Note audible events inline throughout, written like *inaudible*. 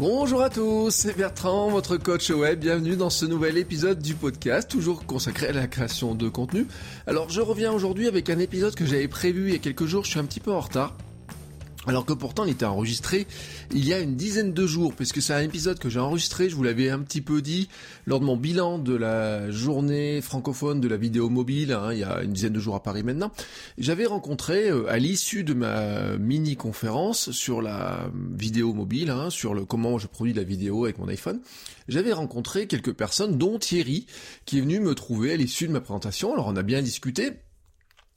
Bonjour à tous, c'est Bertrand, votre coach web. Bienvenue dans ce nouvel épisode du podcast, toujours consacré à la création de contenu. Alors, je reviens aujourd'hui avec un épisode que j'avais prévu il y a quelques jours. Je suis un petit peu en retard. Alors que pourtant il était enregistré il y a une dizaine de jours, puisque c'est un épisode que j'ai enregistré, je vous l'avais un petit peu dit, lors de mon bilan de la journée francophone de la vidéo mobile, hein, il y a une dizaine de jours à Paris maintenant. J'avais rencontré, euh, à l'issue de ma mini-conférence sur la vidéo mobile, hein, sur le comment je produis la vidéo avec mon iPhone, j'avais rencontré quelques personnes, dont Thierry, qui est venu me trouver à l'issue de ma présentation. Alors on a bien discuté,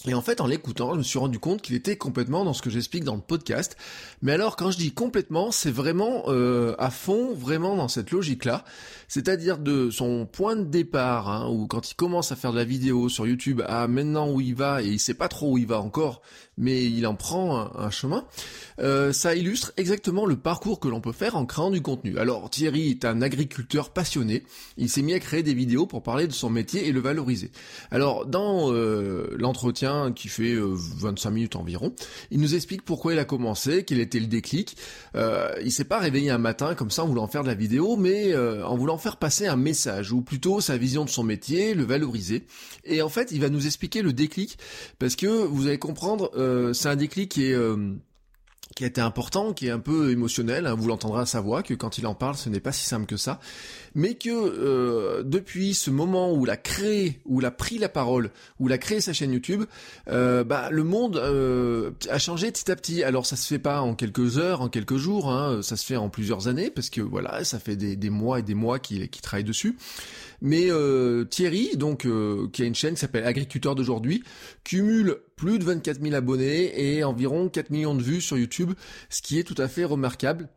et en fait, en l'écoutant, je me suis rendu compte qu'il était complètement dans ce que j'explique dans le podcast. Mais alors, quand je dis complètement, c'est vraiment euh, à fond, vraiment dans cette logique-là. C'est-à-dire de son point de départ, hein, où quand il commence à faire de la vidéo sur YouTube, à maintenant où il va, et il sait pas trop où il va encore, mais il en prend un, chemin, euh, ça illustre exactement le parcours que l'on peut faire en créant du contenu. Alors Thierry est un agriculteur passionné, il s'est mis à créer des vidéos pour parler de son métier et le valoriser. Alors dans euh, l'entretien qui fait 25 euh, minutes environ, il nous explique pourquoi il a commencé, quel était le déclic. il s'est pas réveillé un matin comme ça en voulant faire de la vidéo, mais en voulant faire passer un message, ou plutôt sa vision de son métier, le valoriser. Et en fait, il va nous expliquer le déclic, parce que vous allez comprendre euh, c'est un déclic qui est euh, qui a été important, qui est un peu émotionnel, hein, vous l'entendrez à sa voix, que quand il en parle, ce n'est pas si simple que ça, mais que euh, depuis ce moment où il a créé, où il a pris la parole, où il a créé sa chaîne YouTube, bah, le monde a changé petit à petit. Alors ça se fait pas en quelques heures, en quelques jours, hein, ça se fait en plusieurs années, parce que voilà, ça fait des, mois et des mois qu'il travaille dessus. Mais euh, Thierry, donc euh, qui a une chaîne qui s'appelle Agriculteur d'aujourd'hui, cumule plus de 24 000 abonnés et environ 4 millions de vues sur YouTube, ce qui est tout à fait remarquable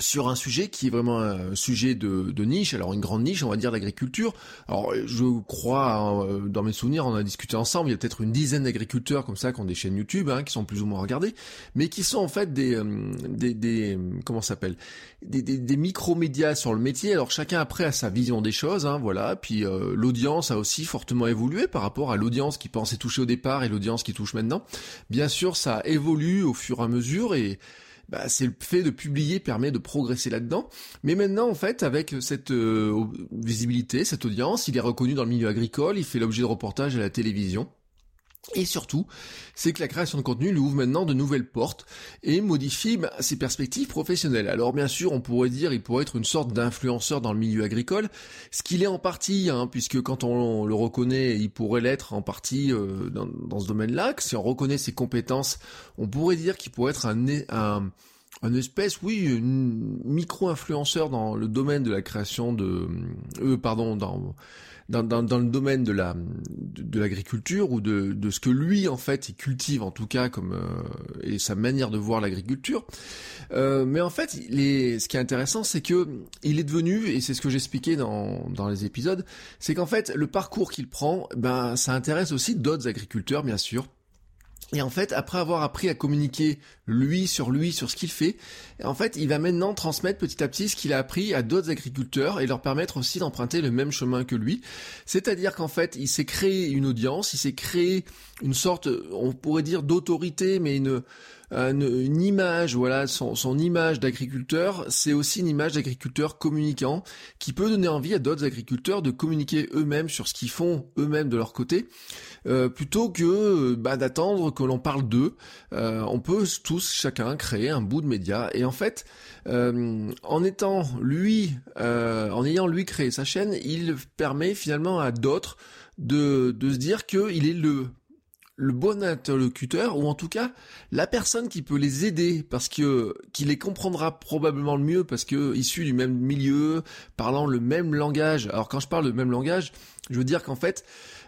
sur un sujet qui est vraiment un sujet de, niche, alors une grande niche, on va dire l'agriculture. Alors je crois, hein, dans mes souvenirs, on a discuté ensemble, il y a peut-être une dizaine d'agriculteurs comme ça qui ont des chaînes YouTube, hein, qui sont plus ou moins regardés, mais qui sont en fait des, euh, des, des comment s'appelle, des, des, micro-médias sur le métier. Alors chacun après a sa vision des choses, hein, voilà. Puis euh, l'audience a aussi fortement évolué par rapport à l'audience qui pensait toucher au départ et l'audience qui touche maintenant. Bien sûr, ça évolue au fur et à mesure et bah, c'est le fait de publier permet de progresser là-dedans. Mais maintenant, en fait, avec cette euh, visibilité, cette audience, il est reconnu dans le milieu agricole, il fait l'objet de reportages à la télévision. Et surtout, c'est que la création de contenu lui ouvre maintenant de nouvelles portes et modifie bah, ses perspectives professionnelles. Alors bien sûr, on pourrait dire il pourrait être une sorte d'influenceur dans le milieu agricole, ce qu'il est en partie, hein, puisque quand on le reconnaît, il pourrait l'être en partie euh, dans, ce domaine-là. Si on reconnaît ses compétences, on pourrait dire qu'il pourrait être un, un un espèce, oui, micro-influenceur dans le domaine de la création de, euh, pardon, dans dans, dans, le domaine de la de, l'agriculture ou de, de ce que lui en fait il cultive en tout cas comme euh, et sa manière de voir l'agriculture. Euh, mais en fait, les, ce qui est intéressant, c'est que il est devenu et c'est ce que j'expliquais dans dans les épisodes, c'est qu'en fait le parcours qu'il prend, ben ça intéresse aussi d'autres agriculteurs bien sûr et en fait, après avoir appris à communiquer lui sur lui, sur ce qu'il fait, en fait, il va maintenant transmettre petit à petit ce qu'il a appris à d'autres agriculteurs et leur permettre aussi d'emprunter le même chemin que lui. C'est-à-dire qu'en fait, il s'est créé une audience, il s'est créé une sorte, on pourrait dire d'autorité, mais une, une, image, voilà, son, son image d'agriculteur, c'est aussi une image d'agriculteur communicant qui peut donner envie à d'autres agriculteurs de communiquer eux-mêmes sur ce qu'ils font eux-mêmes de leur côté, euh, plutôt que bah, d'attendre que l'on parle d'eux. Euh, on peut chacun, créer un bout de média. Et en fait, euh, en étant lui, en ayant lui créé sa chaîne, il permet finalement à d'autres de, se dire qu'il est le le bon interlocuteur ou en tout cas la personne qui peut les aider parce que qui les comprendra probablement le mieux parce que issu du même milieu, parlant le même langage. Alors quand je parle de même langage, je veux dire qu'en fait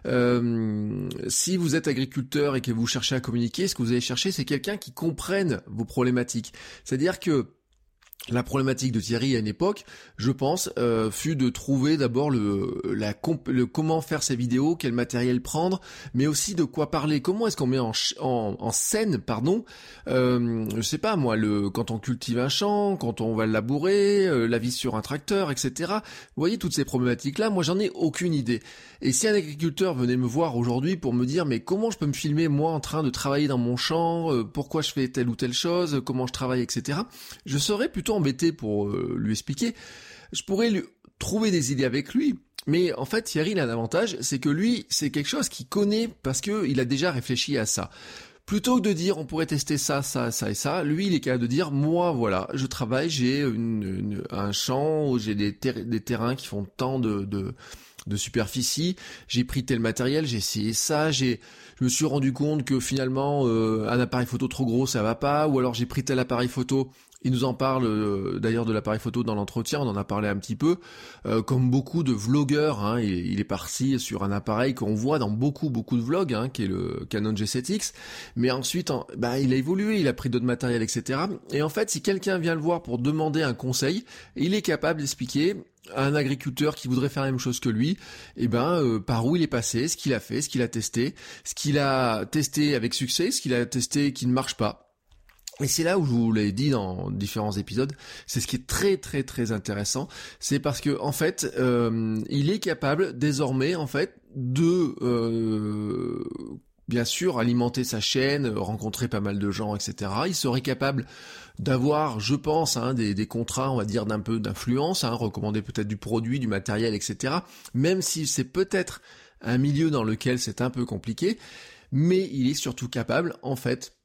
euh, si vous êtes agriculteur et que vous cherchez à communiquer, ce que vous allez chercher c'est quelqu'un qui comprenne vos problématiques. C'est-à-dire que la problématique de Thierry à une époque, je pense, euh, fut de trouver d'abord le, la, le comment faire ses vidéos, quel matériel prendre, mais aussi de quoi parler. Comment est-ce qu'on met en, en, scène, pardon, euh, je sais pas moi, le quand on cultive un champ, quand on va le labourer, euh, la vie sur un tracteur, etc. Vous voyez toutes ces problématiques-là, moi j'en ai aucune idée. Et si un agriculteur venait me voir aujourd'hui pour me dire mais comment je peux me filmer moi en train de travailler dans mon champ, euh, pourquoi je fais telle ou telle chose, comment je travaille, etc. Je serais plutôt embêté pour euh, lui expliquer. Je pourrais lui trouver des idées avec lui. Mais en fait, Thierry, il a un avantage, c'est que lui, c'est quelque chose qu'il connaît parce que il a déjà réfléchi à ça. Plutôt que de dire on pourrait tester ça, ça, ça et ça, lui il est capable de dire moi voilà, je travaille, j'ai un champ j'ai des, terrains qui font tant de superficie. J'ai pris tel matériel, j'ai essayé ça, j'ai, je me suis rendu compte que finalement euh, un appareil photo trop gros ça va pas, ou alors j'ai pris tel appareil photo. Il nous en parle euh, d'ailleurs de l'appareil photo dans l'entretien, on en a parlé un petit peu. Euh, comme beaucoup de vlogueurs, hein, il, est parti sur un appareil qu'on voit dans beaucoup beaucoup de vlogs, hein, qui est le Canon G7X. Mais ensuite, bah, il a évolué, il a pris d'autres matériels, etc. Et en fait, si quelqu'un vient le voir pour demander un conseil, il est capable d'expliquer un agriculteur qui voudrait faire la même chose que lui, eh ben euh, par où il est passé, ce qu'il a fait, ce qu'il a testé, ce qu'il a testé avec succès, ce qu'il a testé qui ne marche pas. Et c'est là où je vous l'ai dit dans différents épisodes, c'est ce qui est très très très intéressant, c'est parce que en fait, euh, il est capable désormais en fait de euh, bien sûr alimenter sa chaîne, rencontrer pas mal de gens, etc. Il serait capable d'avoir, je pense, hein, des, contrats, on va dire, d'un peu d'influence, hein, recommander peut-être du produit, du matériel, etc. Même si c'est peut-être un milieu dans lequel c'est un peu compliqué, mais il est surtout capable, en fait,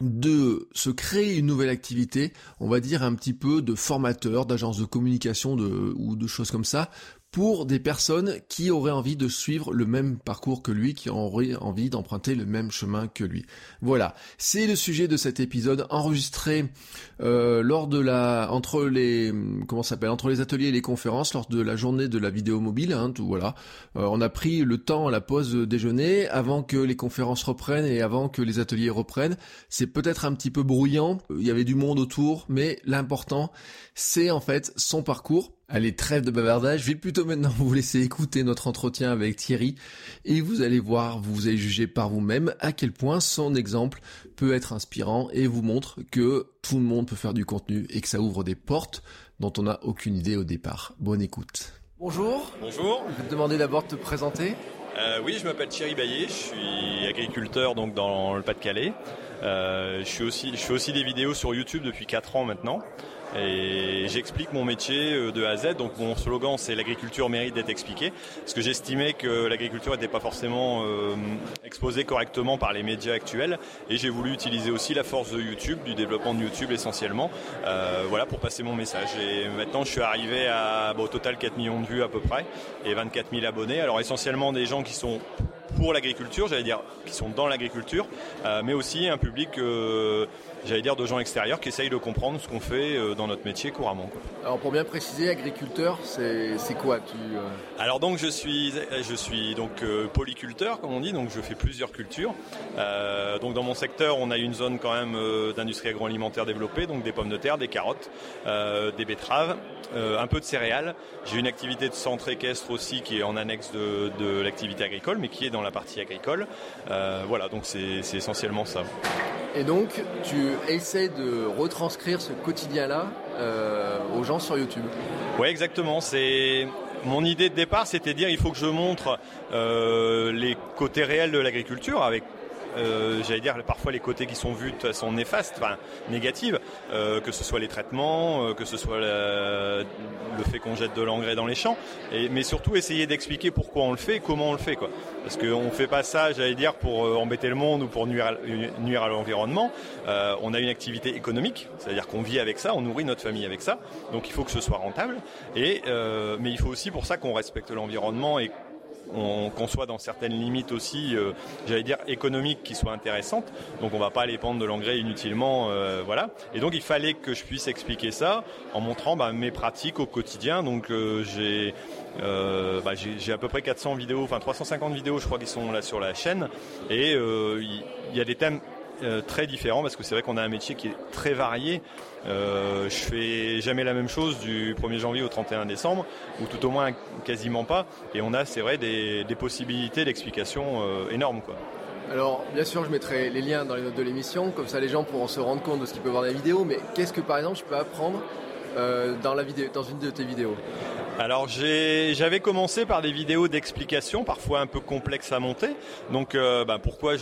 de se créer une nouvelle activité, on va dire un petit peu de formateur, d'agence de communication ou de choses comme ça, pour des personnes qui auraient envie de suivre le même parcours que lui, qui auraient envie d'emprunter le même chemin que lui. Voilà, c'est le sujet de cet épisode enregistré euh, lors de la entre les comment s'appelle entre les ateliers et les conférences lors de la journée de la vidéo mobile. Hein, tout voilà, euh, on a pris le temps à la pause déjeuner avant que les conférences reprennent et avant que les ateliers reprennent. C'est peut-être un petit peu bruyant, il y avait du monde autour, mais l'important c'est en fait son parcours Allez, trêve de bavardage, je vais plutôt maintenant vous laisser écouter notre entretien avec Thierry et vous allez voir, vous allez juger par vous-même à quel point son exemple peut être inspirant et vous montre que tout le monde peut faire du contenu et que ça ouvre des portes dont on n'a aucune idée au départ. Bonne écoute. Bonjour. Bonjour. Je vais te demander d'abord de te présenter. Euh, oui, je m'appelle Thierry Baillet, je suis agriculteur donc dans le Pas-de-Calais. Euh, je, suis aussi, je fais aussi des vidéos sur YouTube depuis 4 ans maintenant. Et j'explique mon métier euh, de A à Z. Donc mon slogan c'est l'agriculture mérite d'être expliquée. Parce que j'estimais que l'agriculture n'était pas forcément euh, exposée correctement par les médias actuels. Et j'ai voulu utiliser aussi la force de YouTube, du développement de YouTube essentiellement, euh, voilà pour passer mon message. Et maintenant je suis arrivé à au total 4 millions de vues à peu près et 24 000 abonnés. Alors essentiellement des gens qui sont pour l'agriculture, j'allais dire, qui sont dans l'agriculture, mais aussi un public j'allais dire, de gens extérieurs qui essayent de comprendre ce qu'on fait euh, dans notre métier couramment. Alors pour bien préciser, agriculteur, c'est quoi tu, euh Alors donc je suis, je suis donc euh, polyculteur comme on dit, donc je fais plusieurs cultures. donc dans mon secteur, on a une zone quand même d'industrie agroalimentaire développée, donc des pommes de terre, des carottes, des betteraves, un peu de céréales. J'ai une activité de centre équestre aussi qui est en annexe de, de l'activité agricole, mais qui est dans la partie agricole. voilà, donc c'est essentiellement ça. Et donc, tu essaies de retranscrire ce quotidien-là euh, aux gens sur YouTube. Oui, exactement. C'est mon idée de départ, c'était de dire il faut que je montre euh, les côtés réels de l'agriculture avec euh, j'allais dire parfois les côtés qui sont vus de façon néfaste, enfin négative, euh, que ce soit les traitements, euh, que ce soit le fait qu'on jette de l'engrais dans les champs, et, mais surtout essayer d'expliquer pourquoi on le fait et comment on le fait. Quoi. Parce qu'on ne fait pas ça, j'allais dire, pour embêter le monde ou pour nuire à, nuire à l'environnement. on a une activité économique, c'est-à-dire qu'on vit avec ça, on nourrit notre famille avec ça, donc il faut que ce soit rentable. Et, mais il faut aussi pour ça qu'on respecte l'environnement et qu'on soit dans certaines limites aussi, euh, j'allais dire économiques, qui soient intéressantes. Donc on va pas aller prendre de l'engrais inutilement, euh, voilà. Et donc il fallait que je puisse expliquer ça en montrant bah, mes pratiques au quotidien. Donc euh, j'ai bah, j'ai à peu près 400 vidéos, enfin 350 vidéos, je crois, qui sont là sur la chaîne. Et il y, a des thèmes très différents parce que c'est vrai qu'on a un métier qui est très varié. Euh, je fais jamais la même chose du 1er janvier au 31 décembre, ou tout au moins quasiment pas. Et on a, c'est vrai, des, possibilités d'explication euh, énormes. Quoi. Alors, bien sûr, je mettrai les liens dans les notes de l'émission, comme ça les gens pourront se rendre compte de ce qu'ils peuvent voir dans la vidéo. Mais qu'est-ce que, par exemple, je peux apprendre euh, dans, la vidéo, dans une de tes vidéos? Alors j'avais commencé par des vidéos d'explication, parfois un peu complexes à monter. Donc euh, bah, pourquoi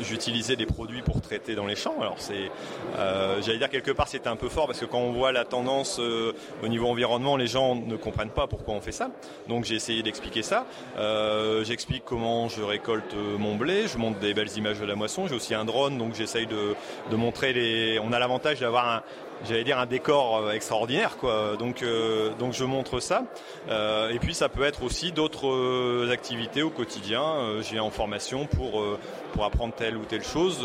j'utilisais des produits pour traiter dans les champs? Alors c'est, euh, j'allais dire quelque part c'était un peu fort parce que quand on voit la tendance euh, au niveau environnement, les gens ne comprennent pas pourquoi on fait ça. Donc j'ai essayé d'expliquer ça. J'explique comment je récolte mon blé, je montre des belles images de la moisson. J'ai aussi un drone, donc j'essaye de, de montrer les. On a l'avantage d'avoir un j'allais dire un décor euh, extraordinaire quoi. Donc euh, donc je montre ça. Euh, et puis ça peut être aussi d'autres activités au quotidien. J'ai en formation pour pour apprendre telle ou telle chose.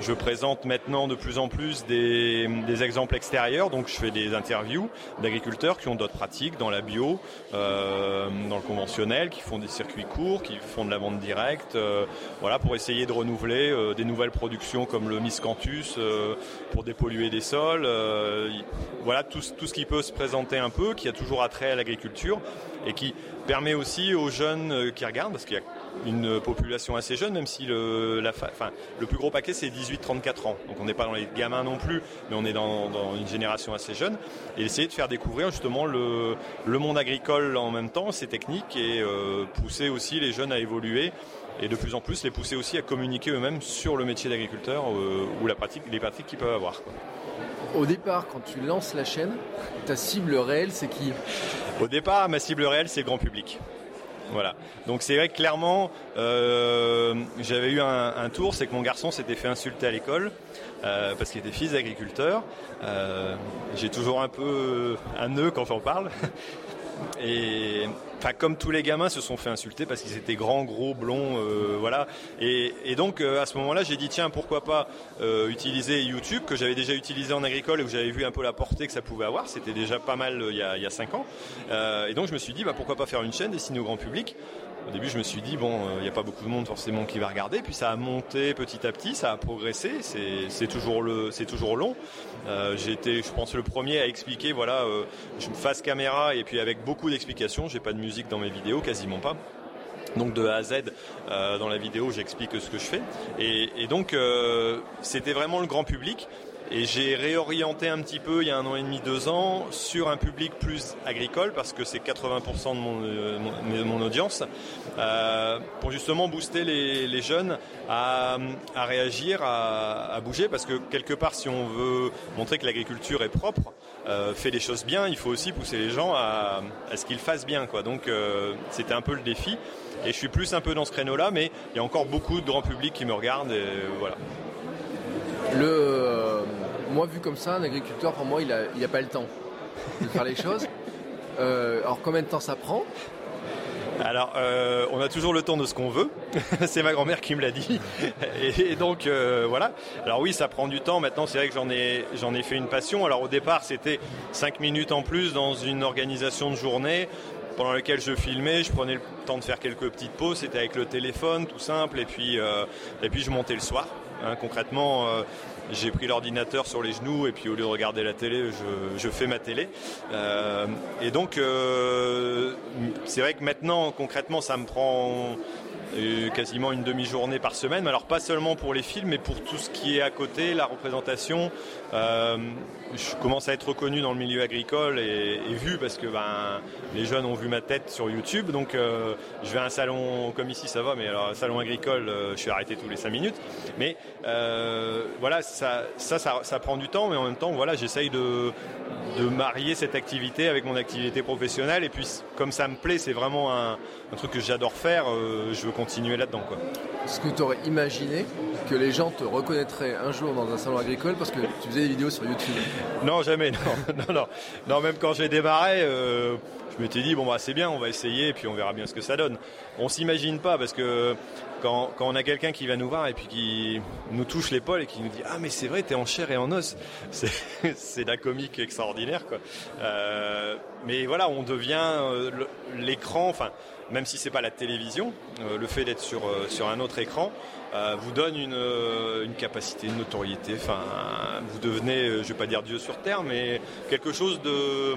je présente maintenant de plus en plus des, exemples extérieurs. Donc je fais des interviews d'agriculteurs qui ont d'autres pratiques dans la bio, dans le conventionnel, qui font des circuits courts, qui font de la vente directe. voilà pour essayer de renouveler des nouvelles productions comme le miscanthus pour dépolluer des sols. Euh, voilà tout, ce qui peut se présenter un peu, qui a toujours attrait à l'agriculture et qui permet aussi aux jeunes euh, qui regardent, parce qu'il y a une population assez jeune, même si le, le plus gros paquet c'est 18-34 ans. Donc on n'est pas dans les gamins non plus, mais on est dans, une génération assez jeune. Et essayer de faire découvrir justement le, monde agricole en même temps, ses techniques, et euh, pousser aussi les jeunes à évoluer et de plus en plus les pousser aussi à communiquer eux-mêmes sur le métier d'agriculteur ou la pratique, les pratiques qu'ils peuvent avoir. Au départ, quand tu lances la chaîne, ta cible réelle, c'est qui? Au départ, ma cible réelle, c'est le grand public. Voilà. Donc c'est vrai que clairement, euh, j'avais eu un, tour, c'est que mon garçon s'était fait insulter à l'école euh, parce qu'il était fils d'agriculteur. Euh, j'ai toujours un peu un nœud quand j'en parle. Et enfin, comme tous les gamins se sont fait insulter parce qu'ils étaient grands, gros, blonds, euh, voilà. Et, donc euh, à ce moment-là, j'ai dit tiens, pourquoi pas euh, utiliser YouTube que j'avais déjà utilisé en agricole et où j'avais vu un peu la portée que ça pouvait avoir. C'était déjà pas mal il y a, il y a 5 ans. et donc je me suis dit bah pourquoi pas faire une chaîne destinée au grand public au début, je me suis dit, bon, il n'y a pas beaucoup de monde forcément qui va regarder. Puis ça a monté petit à petit, ça a progressé. C'est toujours, long. Euh, j'ai été, je pense, le premier à expliquer, voilà, euh, face caméra et puis avec beaucoup d'explications. J'ai pas de musique dans mes vidéos, quasiment pas. Donc de A à Z, euh, dans la vidéo, j'explique ce que je fais. Et donc, c'était vraiment le grand public. Et j'ai réorienté un petit peu il y a un an et demi, deux ans sur un public plus agricole parce que c'est 80% de mon, euh, audience euh, pour justement booster les, jeunes à, réagir, à, bouger parce que quelque part si on veut montrer que l'agriculture est propre, euh, fait les choses bien, il faut aussi pousser les gens à, ce qu'ils fassent bien quoi. Donc euh, c'était un peu le défi et je suis plus un peu dans ce créneau là mais il y a encore beaucoup de grands publics qui me regardent voilà. Moi, vu comme ça, un agriculteur, pour moi, il n'a il a pas le temps de faire les choses. *laughs* Euh, alors, combien de temps ça prend? Alors, euh, on a toujours le temps de ce qu'on veut. *laughs* c'est ma grand-mère qui me l'a dit. *laughs* Et, donc, euh, voilà. Alors oui, ça prend du temps. Maintenant, c'est vrai que j'en ai, j'en ai fait une passion. Alors au départ, c'était 5 minutes en plus dans une organisation de journée pendant laquelle je filmais. Je prenais le temps de faire quelques petites pauses. C'était avec le téléphone, tout simple. Et puis, et puis je montais le soir. Hein, concrètement, j'ai pris l'ordinateur sur les genoux et puis au lieu de regarder la télé, je, fais ma télé. Euh, et donc, euh, c'est vrai que maintenant, concrètement, ça me prend quasiment une demi-journée par semaine. Alors pas seulement pour les films, mais pour tout ce qui est à côté, la représentation. Euh, je commence à être reconnu dans le milieu agricole et, vu parce que ben, les jeunes ont vu ma tête sur YouTube. Donc euh, je vais à un salon comme ici, ça va, mais alors salon agricole, euh, je suis arrêté tous les 5 minutes. Mais voilà, ça ça, ça, ça, prend du temps, mais en même temps, voilà, j'essaye de, de marier cette activité avec mon activité professionnelle. Et puis comme ça me plaît, c'est vraiment un, un truc que j'adore faire, je veux continuer là-dedans. Est-ce que tu aurais imaginé que les gens te reconnaîtraient un jour dans un salon agricole parce que tu faisais des vidéos sur YouTube? Non, jamais, non, *laughs* non, non. Non, même quand j'ai démarré, euh, je m'étais dit bon bah c'est bien, on va essayer et puis on verra bien ce que ça donne. On s'imagine pas parce que quand, on a quelqu'un qui va nous voir et puis qui nous touche l'épaule et qui nous dit ah mais c'est vrai t'es en chair et en os, *laughs* c'est la comique extraordinaire quoi. Euh, mais voilà, on devient euh, l'écran, enfin même si c'est pas la télévision, le fait d'être sur sur un autre écran vous donne une, une, capacité, une notoriété. Enfin, vous devenez, je vais pas dire Dieu sur terre, mais quelque chose de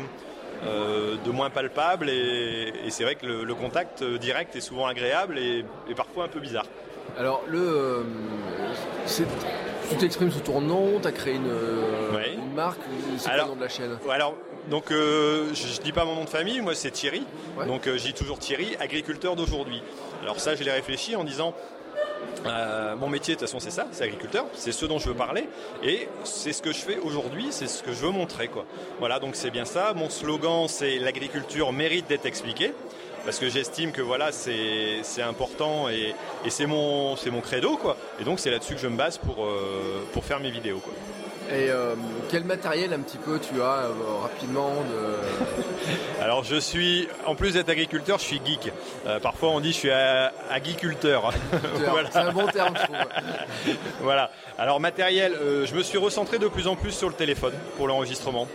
euh, de moins palpable et, c'est vrai que le, contact direct est souvent agréable et, parfois un peu bizarre. Alors le, euh, tu t'exprimes sous ton nom, tu as créé une, euh, marque, c'est le nom de la chaîne? Alors donc je, ne dis pas mon nom de famille, moi c'est Thierry, donc je dis toujours Thierry, agriculteur d'aujourd'hui. Alors ça je l'ai réfléchi en disant euh, mon métier, de toute façon, c'est ça, c'est agriculteur, c'est ce dont je veux parler, et c'est ce que je fais aujourd'hui, c'est ce que je veux montrer, quoi. Voilà, donc c'est bien ça. Mon slogan, c'est l'agriculture mérite d'être expliquée, parce que j'estime que voilà, c'est important et, c'est mon, credo, quoi. Et donc c'est là-dessus que je me base pour, euh, pour faire mes vidéos, quoi. Et euh, quel matériel un petit peu tu as euh, rapidement *laughs* Alors je suis, en plus d'être agriculteur, je suis geek. Euh, parfois on dit je suis agriculteur. *laughs* C'est un bon terme je trouve. *laughs* voilà. Alors matériel, je me suis recentré de plus en plus sur le téléphone pour l'enregistrement.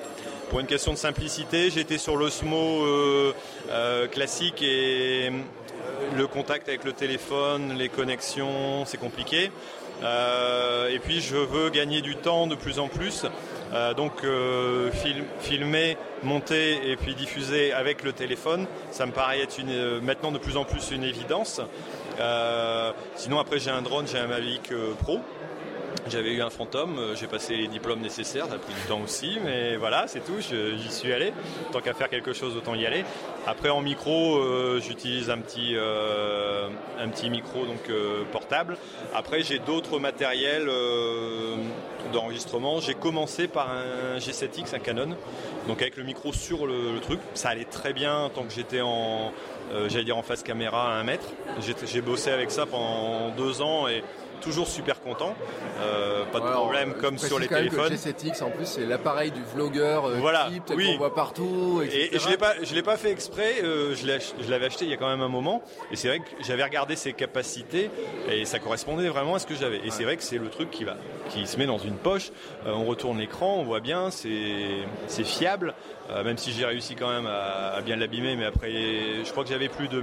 Pour une question de simplicité, j'étais sur l'osmo classique et le contact avec le téléphone, les connexions, c'est compliqué. Euh, et puis je veux gagner du temps de plus en plus. Euh, donc euh, filmer, monter et puis diffuser avec le téléphone, ça me paraît être maintenant de plus en plus une évidence. sinon après j'ai un drone, j'ai un Mavic Pro j'avais eu un fantôme, euh, j'ai passé les diplômes nécessaires, ça a pris du temps aussi, mais voilà, c'est tout, j'y suis allé. Tant qu'à faire quelque chose, autant y aller. Après en micro, euh, j'utilise un petit euh, un petit micro donc portable. Après j'ai d'autres matériels d'enregistrement. J'ai commencé par un G7X, un Canon, donc avec le micro sur le, le truc. Ça allait très bien tant que j'étais en j'allais dire en face caméra à un mètre. J'ai bossé avec ça pendant deux ans et toujours super content. Euh, pas de problème comme sur les téléphones. Le G7X en plus c'est l'appareil du vlogueur euh, voilà, type, oui. qu'on voit partout. Et, je l'ai pas, je l'ai pas fait exprès. Euh, je l'avais acheté il y a quand même un moment. Et c'est vrai que j'avais regardé ses capacités et ça correspondait vraiment à ce que j'avais. Et c'est vrai que c'est le truc qui va, qui se met dans une poche. on retourne l'écran, on voit bien, c'est, fiable. même si j'ai réussi quand même à, à bien l'abîmer, mais après, je crois que j'avais plus de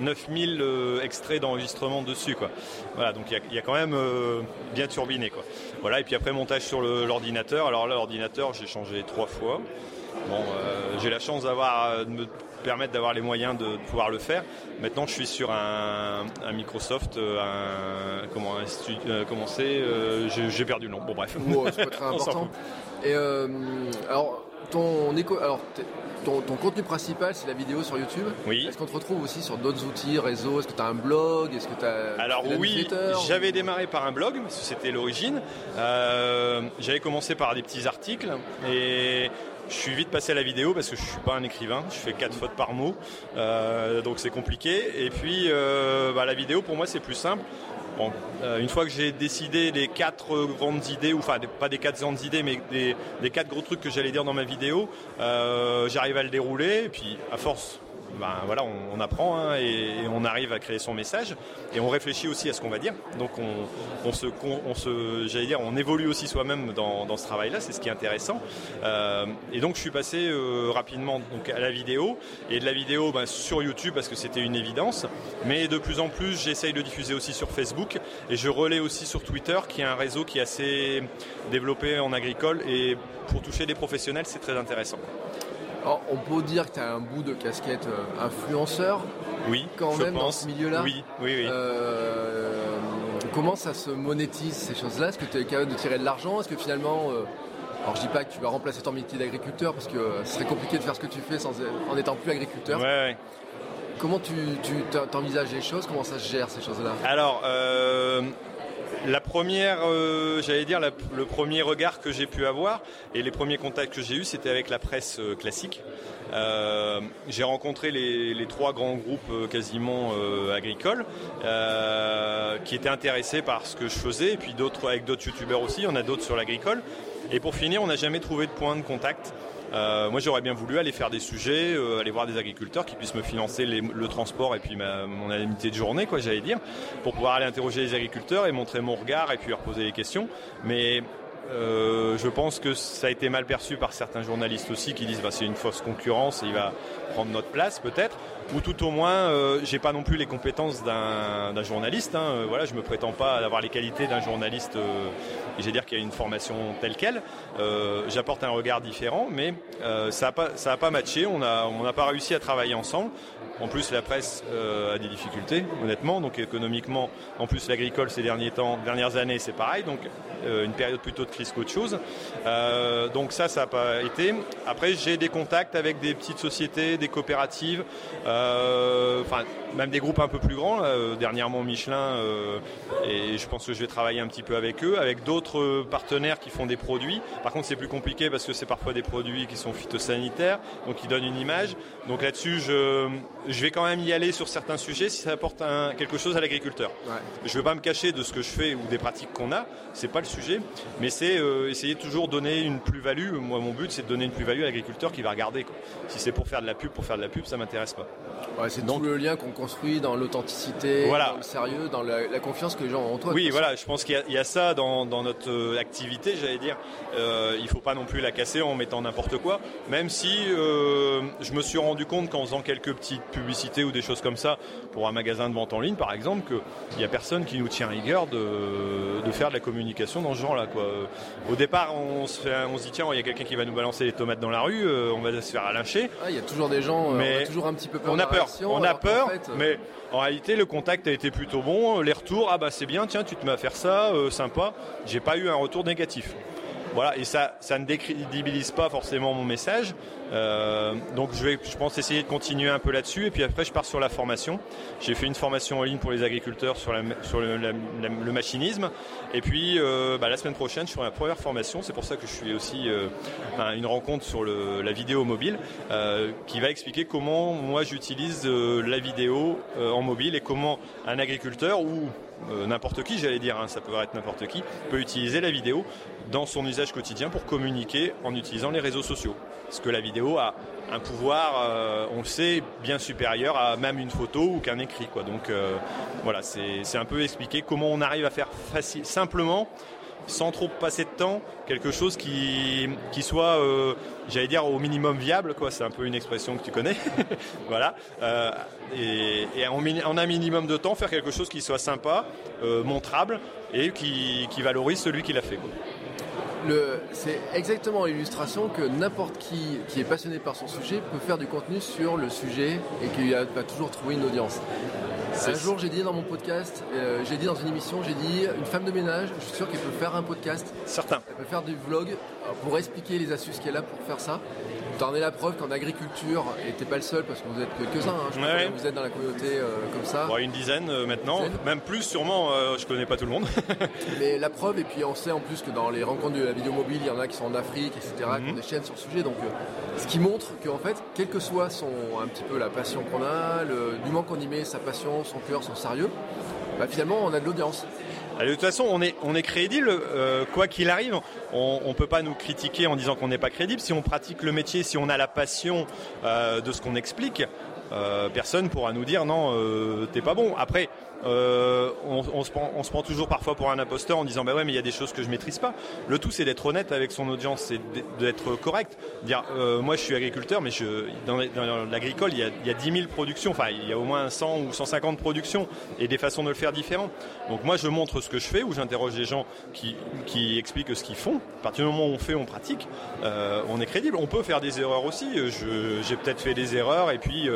9000 extraits d'enregistrement dessus, quoi. Voilà, donc il y, y a, quand même euh, bien turbiné. Quoi. Voilà, et puis après montage sur l'ordinateur. Alors là, l'ordinateur, j'ai changé trois fois. Bon, euh, j'ai la chance d'avoir de me permettre d'avoir les moyens de, pouvoir le faire. Maintenant, je suis sur un, Microsoft, euh, un comment un comment c'est J'ai perdu le nom. Bon, bref. c'est pas très *laughs* important. Et alors, ton éco, alors ton, contenu principal, c'est la vidéo sur YouTube. Oui. Est-ce qu'on te retrouve aussi sur d'autres outils, réseaux? Est-ce que tu as un blog? Est-ce que tu as Alors oui, j'avais démarré par un blog, c'était l'origine. Euh, j'avais commencé par des petits articles et je suis vite passé à la vidéo parce que je suis pas un écrivain, je fais quatre fautes par mot, euh, donc c'est compliqué. Et puis euh, bah, la vidéo pour moi c'est plus simple. Euh, une fois que j'ai décidé les quatre grandes idées, ou enfin pas des quatre grandes idées, mais des, quatre gros trucs que j'allais dire dans ma vidéo, euh, j'arrive à le dérouler, et puis à force ben, voilà, on, apprend hein, et, on arrive à créer son message et on réfléchit aussi à ce qu'on va dire. Donc on, se, on se j'allais dire, on évolue aussi soi-même dans, ce travail-là, c'est ce qui est intéressant. Euh, et donc je suis passé euh, rapidement donc à la vidéo et de la vidéo ben, sur YouTube parce que c'était une évidence, mais de plus en plus j'essaye de diffuser aussi sur Facebook et je relais aussi sur Twitter qui est un réseau qui est assez développé en agricole et pour toucher des professionnels c'est très intéressant on peut dire que tu as un bout de casquette euh, influenceur. Oui, quand même dans ce milieu-là. Oui, oui, oui. Euh, comment ça se monétise ces choses-là? Est-ce que tu es capable de tirer de l'argent? Est-ce que finalement, euh, alors je dis pas que tu vas remplacer ton métier d'agriculteur parce que ce serait compliqué de faire ce que tu fais sans, en étant plus agriculteur. Ouais, Comment tu, t'envisages les choses? Comment ça se gère ces choses-là? Alors, la première, euh, j'allais dire, le premier regard que j'ai pu avoir et les premiers contacts que j'ai eus, c'était avec la presse euh, classique. Euh, j'ai rencontré les, trois grands groupes quasiment agricoles qui étaient intéressés par ce que je faisais, et puis d'autres avec d'autres youtubeurs aussi. On a d'autres sur l'agricole. Et pour finir, on n'a jamais trouvé de point de contact. Moi, j'aurais bien voulu aller faire des sujets, aller voir des agriculteurs qui puissent me financer le transport et puis mon indemnité de journée, quoi, j'allais dire, pour pouvoir aller interroger les agriculteurs et montrer mon regard et puis leur poser des questions. Mais je pense que ça a été mal perçu par certains journalistes aussi qui disent bah, c'est une fausse concurrence et il va prendre notre place peut-être ou tout au moins, euh, j'ai pas non plus les compétences d'un journaliste. Hein. Euh, voilà, je me prétends pas avoir les qualités d'un journaliste. Euh, j'ai dire qu'il y a une formation telle quelle. J'apporte un regard différent, mais ça n'a pas pas matché. On n'a on pas réussi à travailler ensemble. En plus, la presse a des difficultés, honnêtement. Donc économiquement, en plus l'agricole ces derniers temps, dernières années, c'est pareil. Donc une période plutôt de crise qu'autre chose. donc ça, ça n'a pas été. Après, j'ai des contacts avec des petites sociétés, des coopératives. Euh, enfin même des groupes un peu plus grands, euh, dernièrement Michelin, euh, et je pense que je vais travailler un petit peu avec eux, avec d'autres partenaires qui font des produits. Par contre, c'est plus compliqué parce que c'est parfois des produits qui sont phytosanitaires, donc qui donnent une image. Donc là-dessus, je, je vais quand même y aller sur certains sujets si ça apporte quelque chose à l'agriculteur. Je ne veux pas me cacher de ce que je fais ou des pratiques qu'on a, c'est pas le sujet, mais c'est essayer de toujours donner une plus-value. Moi, mon but, c'est de donner une plus-value à l'agriculteur qui va regarder. Si c'est pour faire de la pub, pour faire de la pub, ça m'intéresse pas c'est tout le lien qu'on construit dans l'authenticité, dans le sérieux, dans la, confiance que les gens ont en toi. Oui, voilà, je pense qu'il y, a ça dans, notre euh, activité, j'allais dire. Euh, il ne faut pas non plus la casser en mettant n'importe quoi, même si euh, je me suis rendu compte qu'en faisant quelques petites publicités ou des choses comme ça pour un magasin de vente en ligne, par exemple, qu'il n'y a personne qui nous tient rigueur de, de, faire de la communication dans ce genre-là. Au départ, on se, fait, on se dit tiens, il y a quelqu'un qui va nous balancer les tomates dans la rue, on va se faire lyncher. Ah, il y a toujours des gens, mais on a toujours un petit peu peur. On a peur. On a peur, mais en réalité, le contact a été plutôt bon. Les retours, ah bah c'est bien, tiens, tu te mets à faire ça, euh, sympa. J'ai pas eu un retour négatif. Voilà, et ça, ça ne décrédibilise pas forcément mon message. Euh, donc je vais, je pense essayer de continuer un peu là-dessus. Et puis après, je pars sur la formation. J'ai fait une formation en ligne pour les agriculteurs sur, le, machinisme. Et puis euh, bah, la semaine prochaine, je ferai ma première formation. C'est pour ça que je suis aussi euh, une rencontre sur la vidéo mobile qui va expliquer comment moi j'utilise la vidéo en mobile et comment un agriculteur ou n'importe qui, j'allais dire, hein, ça peut être n'importe qui, peut utiliser la vidéo dans son usage quotidien pour communiquer en utilisant les réseaux sociaux. Parce que la vidéo a un pouvoir, euh, on le sait, bien supérieur à même une photo ou qu'un écrit. Quoi. Donc euh, voilà, c'est un peu expliquer comment on arrive à faire facile, simplement, sans trop passer de temps, quelque chose qui, qui soit, euh, j'allais dire, au minimum viable. Quoi. C'est un peu une expression que tu connais. *laughs* voilà. et, et en, un minimum de temps, faire quelque chose qui soit sympa, montrable et qui, valorise celui qui l'a fait. C'est exactement l'illustration que n'importe qui qui est passionné par son sujet peut faire du contenu sur le sujet et qu'il va toujours trouver une audience. Un jour, j'ai dit dans mon podcast, euh, j'ai dit dans une émission, j'ai dit une femme de ménage, je suis sûr qu'elle peut faire un podcast. Certain. Elle peut faire du vlog pour expliquer les astuces qu'elle a pour faire ça. T'en es la preuve qu'en agriculture, et t'es pas le seul parce que vous êtes quelques-uns, hein, je crois que vous êtes dans la communauté euh, comme ça. une dizaine euh, maintenant, même plus sûrement, euh, je connais pas tout le monde. *laughs* Mais la preuve, et puis on sait en plus que dans les rencontres de la vidéo mobile, il y en a qui sont en Afrique, etc., qui ont mhm. des chaînes sur le sujet. Donc ce qui montre qu'en fait, quelle que soit son, un petit peu la passion qu'on a, le, du moment qu'on y met sa passion, son cœur, son sérieux, bah, finalement on a de l'audience. De toute façon, on est, on est crédible, euh, quoi qu'il arrive. On ne peut pas nous critiquer en disant qu'on n'est pas crédible. Si on pratique le métier, si on a la passion euh, de ce qu'on explique, euh, personne pourra nous dire non, t'es pas bon. Après, euh, on, se prend, on, se prend, toujours parfois pour un imposteur en disant bah ouais mais il y a des choses que je maîtrise pas. Le tout c'est d'être honnête avec son audience, c'est d'être correct. Dire euh, moi je suis agriculteur mais je, dans, l'agricole il y, a, il y a 10 000 productions, enfin il y a au moins 100 ou 150 productions et des façons de le faire différentes. Donc moi je montre ce que je fais ou j'interroge des gens qui, qui expliquent ce qu'ils font. À partir du moment où on fait, on pratique, euh, on est crédible. On peut faire des erreurs aussi. J'ai peut-être fait des erreurs et puis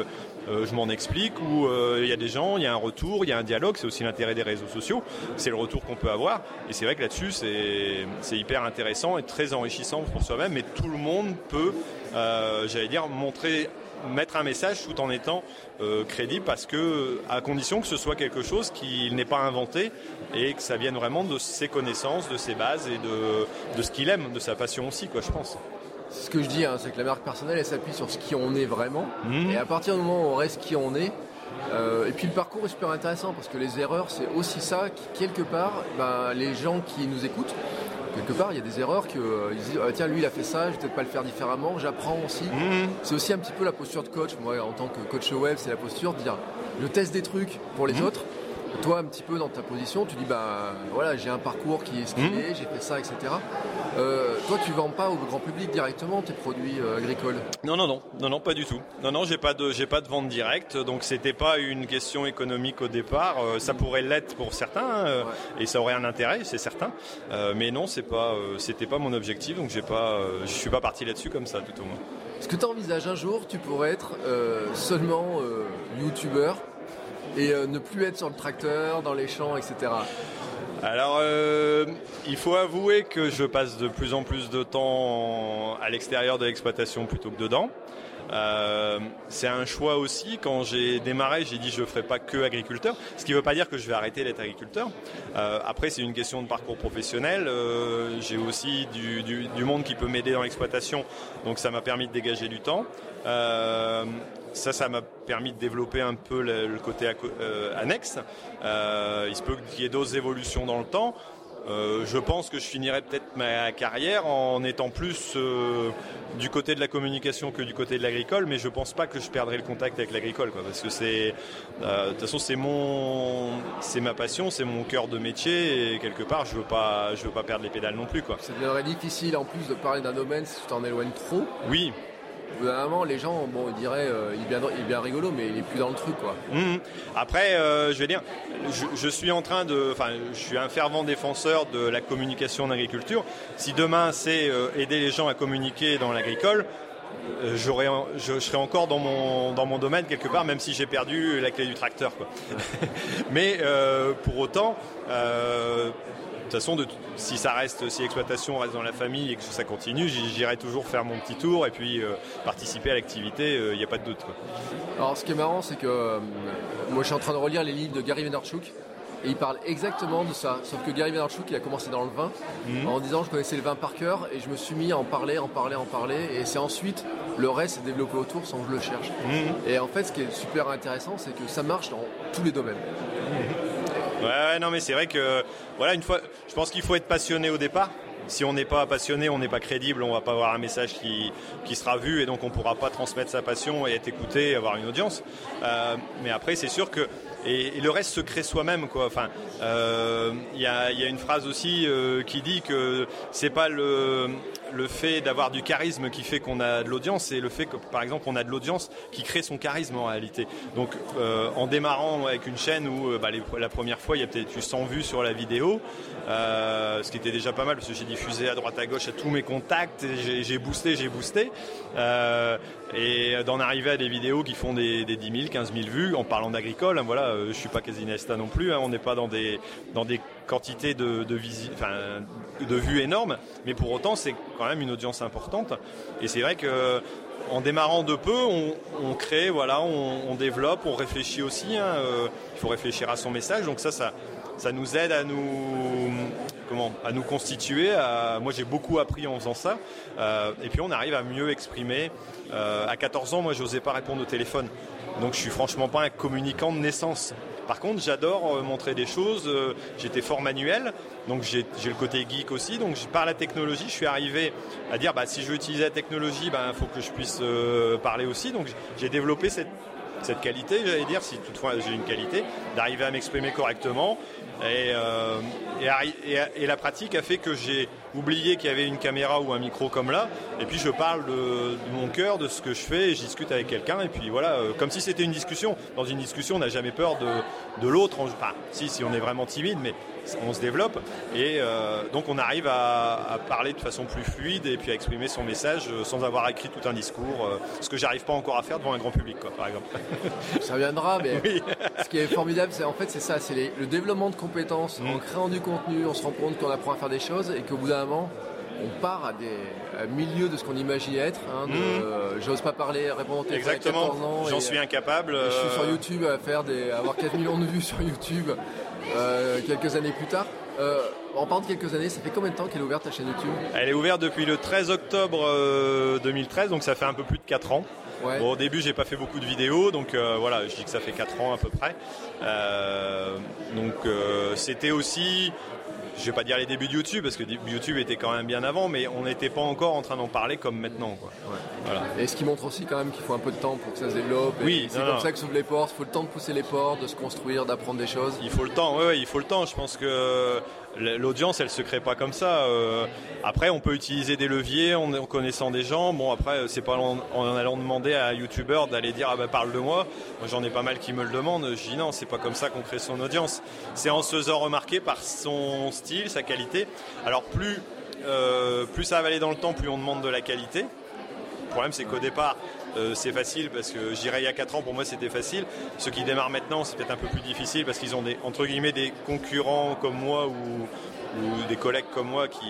euh, je m'en explique, ou euh, il y a des gens, il y a un retour, il y a un dialogue, c'est aussi l'intérêt des réseaux sociaux, c'est le retour qu'on peut avoir, et c'est vrai que là-dessus c'est hyper intéressant et très enrichissant pour soi-même, mais tout le monde peut, euh, j'allais dire, montrer mettre un message tout en étant crédible parce que à condition que ce soit quelque chose qui n'est pas inventé et que ça vienne vraiment de ses connaissances, de ses bases et de, de ce qu'il aime, de sa passion aussi quoi je pense ce que je dis, hein, c'est que la marque personnelle, elle s'appuie sur ce qui on est vraiment. Mhm. Et à partir du moment où on reste qui on est, euh, et puis le parcours est super intéressant parce que les erreurs, c'est aussi ça qui, quelque part, ben, les gens qui nous écoutent quelque part, il y a des erreurs que euh, ils disent ah, tiens lui il a fait ça, je vais peut-être pas le faire différemment, j'apprends aussi. Mhm. C'est aussi un petit peu la posture de coach. Moi, en tant que coach web, c'est la posture de dire je teste des trucs pour les Mhm. autres. Toi, un petit peu dans ta position, tu dis bah voilà, j'ai un parcours qui est Mhm. est, j'ai fait ça, etc. Euh, toi, tu vends pas au grand public directement tes produits euh, agricoles? Non, non, non, non, non, pas du tout. Non, non, j'ai pas de, j'ai pas de vente directe, donc c'était pas une question économique au départ. Euh, ça pourrait l'être pour certains, euh, et ça aurait un intérêt, c'est certain. Mais non, c'est pas, c'était pas mon objectif, donc j'ai pas, je suis pas parti là-dessus comme ça, tout au moins. Est-ce que tu envisages un jour, tu pourrais être seulement youtubeur? Et euh, ne plus être sur le tracteur, dans les champs, etc. Alors, euh, il faut avouer que je passe de plus en plus de temps à l'extérieur de l'exploitation plutôt que dedans. Euh, c'est un choix aussi. Quand j'ai démarré, j'ai dit je ne ferai pas que agriculteur. Ce qui ne veut pas dire que je vais arrêter d'être agriculteur. Euh, après, c'est une question de parcours professionnel. Euh, j'ai aussi du, du- monde qui peut m'aider dans l'exploitation, donc ça m'a permis de dégager du temps. Ça, ça m'a permis de développer un peu le, côté annexe. Il se peut qu'il y ait d'autres évolutions dans le temps. Euh, je pense que je finirai peut-être ma carrière en étant plus euh, du côté de la communication que du côté de l'agricole, mais je pense pas que je perdrai le contact avec l'agricole, quoi, parce que c'est, euh, de toute façon, c'est mon, c'est ma passion, c'est mon cœur de métier, et quelque part, je veux pas, je veux pas perdre les pédales non plus, quoi. Ça deviendrait difficile en plus de parler d'un domaine si tu t'en éloignes trop. Oui, Au les gens, bon, diraient, euh, il, est bien, il est bien rigolo, mais il est plus dans le truc, quoi. Mhm. Après, euh, je vais dire, je, suis en train de, enfin, je suis un fervent défenseur de la communication en agriculture. Si demain c'est euh, aider les gens à communiquer dans l'agricole, je, je serai encore dans mon dans mon domaine quelque part, même si j'ai perdu la clé du tracteur. *laughs* Mais pour autant. Façon, de, si ça reste, si l'exploitation reste dans la famille et que ça continue, j'irai toujours faire mon petit tour et puis euh, participer à l'activité. Il n'y a pas de doute. Quoi. Alors, ce qui est marrant, c'est que euh, moi, je suis en train de relire les livres de Gary Vaynerchuk. Et il parle exactement de ça. Sauf que Gary Vaynerchuk, il a commencé dans le vin, en disant je connaissais le vin par cœur, et je me suis mis à en parler, en parler, en parler. Et c'est ensuite, le reste s'est développé autour sans que je le cherche. Et en fait, ce qui est super intéressant, c'est que ça marche dans tous les domaines. Ouais, ouais, non, mais c'est vrai que, voilà, une fois, je pense qu'il faut être passionné au départ. Si on n'est pas passionné, on n'est pas crédible, on va pas avoir un message qui, qui sera vu et donc on pourra pas transmettre sa passion et être écouté et avoir une audience. Euh, mais après, c'est sûr que et, le reste se crée soi-même, quoi. Enfin, euh, il y, a, y a une phrase aussi euh, qui dit que c'est pas le le fait d'avoir du charisme qui fait qu'on a de l'audience, c'est le fait que, par exemple, on a de l'audience qui crée son charisme en réalité. Donc, euh, en démarrant avec une chaîne où euh, bah, la première fois, il y a peut-être eu 100 vues sur la vidéo, euh, ce qui était déjà pas mal parce que j'ai diffusé à droite à gauche à tous mes contacts, et j'ai- boosté, j'ai boosté, et d'en arriver à des vidéos qui font des, des 10 000, 15 000 vues en parlant d'agricole. hein, voilà, je suis pas Casinesta non plus, hein, on n'est pas dans des quantités de de, enfin, de vues énormes, mais pour autant c'est quand même une audience importante. Et c'est vrai que en démarrant de peu, on, crée, voilà, on, développe, on réfléchit aussi. hein, euh, il faut réfléchir à son message, donc ça, ça, ça nous aide à nous, comment, à nous constituer. moi, j'ai beaucoup appris en faisant ça. Euh, et puis, on arrive à mieux exprimer. Euh, à 14 ans, moi, j'osais pas répondre au téléphone, donc je suis franchement pas un communicant de naissance. Par contre, j'adore euh, montrer des choses. euh, J'étais fort manuel, donc j'ai le côté geek aussi. Donc par la technologie, je suis arrivé à dire bah, si je veux utiliser la technologie, il faut que je puisse euh, parler aussi. Donc j'ai développé cette, cette qualité, j'allais dire, si toutefois j'ai une qualité, d'arriver à m'exprimer correctement. Et, euh, et, la pratique a fait que j'ai oublié qu'il y avait une caméra ou un micro comme là. Et puis je parle de, mon cœur, de ce que je fais, et je discute avec quelqu'un. Et puis voilà, euh, comme si c'était une discussion. Dans une discussion, on n'a jamais peur de, l'autre. Si, si on est vraiment timide, mais on se développe. Et euh, donc on arrive à, à parler de façon plus fluide et puis à exprimer son message euh, sans avoir écrit tout un discours. euh, ce que j'arrive pas encore à faire devant un grand public, quoi, par exemple. *laughs* Ça viendra, mais *laughs* Oui. ce qui est formidable, c'est en fait c'est ça, c'est les- le développement de compétences. Mm. En créant du contenu, on se rend compte qu'on apprend à faire des choses et qu'au bout d'un moment, on part à des à milieu de ce qu'on imaginait être. hein, de, Mm. euh, J'ose pas parler, répondre au téléphone à 14 ans. Exactement. J'en et, suis incapable. je suis sur YouTube à faire des, à avoir 4 millions de vues sur YouTube euh, quelques années plus tard. Euh, en parlant de quelques années, ça fait combien de temps qu'elle est ouverte ta chaîne YouTube? Elle est ouverte depuis le 13 octobre euh, 2013, donc ça fait un peu plus de 4 ans. Ouais. Bon, au début, j'ai pas fait beaucoup de vidéos, donc euh, voilà, je dis que ça fait 4 ans à peu près. Euh, donc euh, c'était aussi je vais pas dire les débuts de YouTube parce que YouTube était quand même bien avant, mais on n'était pas encore en train d'en parler comme maintenant. Quoi. Voilà. Et ce qui montre aussi quand même qu'il faut un peu de temps pour que ça se développe. Oui, c'est comme ça que s'ouvrent les portes. Il faut le temps de pousser les portes, de se construire, d'apprendre des choses. Il faut le temps. Oui, il faut le temps. Je pense que l'audience, elle se crée pas comme ça. Euh, après, on peut utiliser des leviers en, connaissant des gens. Bon, après, c'est pas en, allant demander à un YouTuber d'aller dire ah ben parle de moi. Moi, j'en ai pas mal qui me le demandent. Je dis non, c'est pas comme ça qu'on crée son audience. C'est en se faisant remarquer par son style, sa qualité. Alors plus euh, plus ça va aller dans le temps, plus on demande de la qualité. Le problème, c'est qu'au départ, euh, c'est facile parce que j'irais il y a 4 ans, pour moi c'était facile. Ceux qui démarrent maintenant, c'est peut-être un peu plus difficile parce qu'ils ont des, entre guillemets des concurrents comme moi ou, des collègues comme moi qui,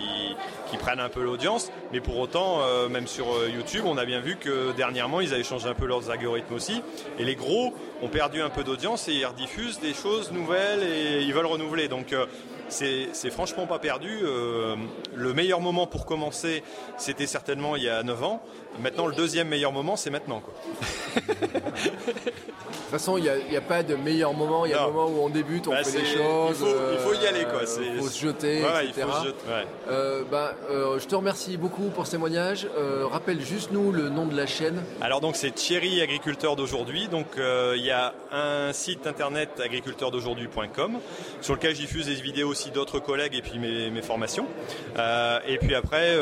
prennent un peu l'audience. Mais pour autant, euh, même sur euh, YouTube, on a bien vu que dernièrement, ils avaient changé un peu leurs algorithmes aussi. Et les gros ont perdu un peu d'audience et ils rediffusent des choses nouvelles et ils veulent renouveler. Donc c'est franchement pas perdu. Euh, le meilleur moment pour commencer, c'était certainement il y a 9 ans. Maintenant, le deuxième meilleur moment, c'est maintenant. De toute façon, il n'y a, pas de meilleur moment. Il y a un moment où on débute, on bah, fait des choses. Il faut, y aller. Quoi. Il faut se jeter, etc. Euh, bah, euh, je te remercie beaucoup pour ce témoignage. Euh, rappelle juste nous le nom de la chaîne. Alors donc c'est Thierry Agriculteur d'aujourd'hui. Donc il y a un site internet agriculteurdaujourd'hui.com sur lequel je diffuse des vidéos aussi d'autres collègues et puis mes, mes formations. et puis après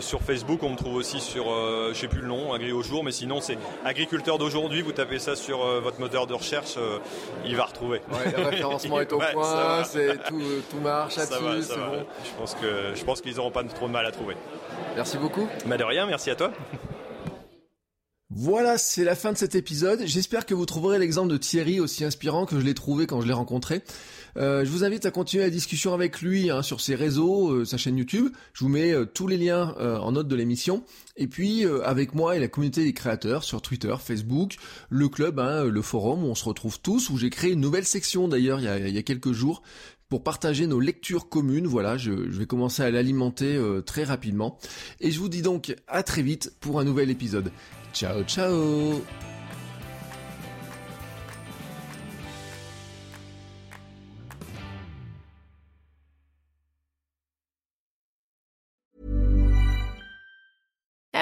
sur Facebook, on me trouve aussi sur, je sais plus le nom, Agri au jour, mais sinon c'est Agriculteur d'aujourd'hui. Vous tapez ça sur euh, votre moteur de recherche, euh, il va retrouver. le référencement est au *laughs* point, tout, tout, marche là-dessus, c'est bon. Je pense que je pense qu'ils n'auront pas trop de mal à trouver. Merci beaucoup. Bah de rien, merci à toi. Voilà, c'est la fin de cet épisode. J'espère que vous trouverez l'exemple de Thierry aussi inspirant que je l'ai trouvé quand je l'ai rencontré. Euh, je vous invite à continuer la discussion avec lui hein, sur ses réseaux, euh, sa chaîne YouTube. Je vous mets euh, tous les liens en note de l'émission. Et puis avec moi et la communauté des créateurs sur Twitter, Facebook, le club, hein, le forum où on se retrouve tous, où j'ai créé une nouvelle section d'ailleurs il, y a quelques jours pour partager nos lectures communes. Voilà, je vais commencer à l'alimenter très rapidement. Et je vous dis donc à très vite pour un nouvel épisode. Ciao ciao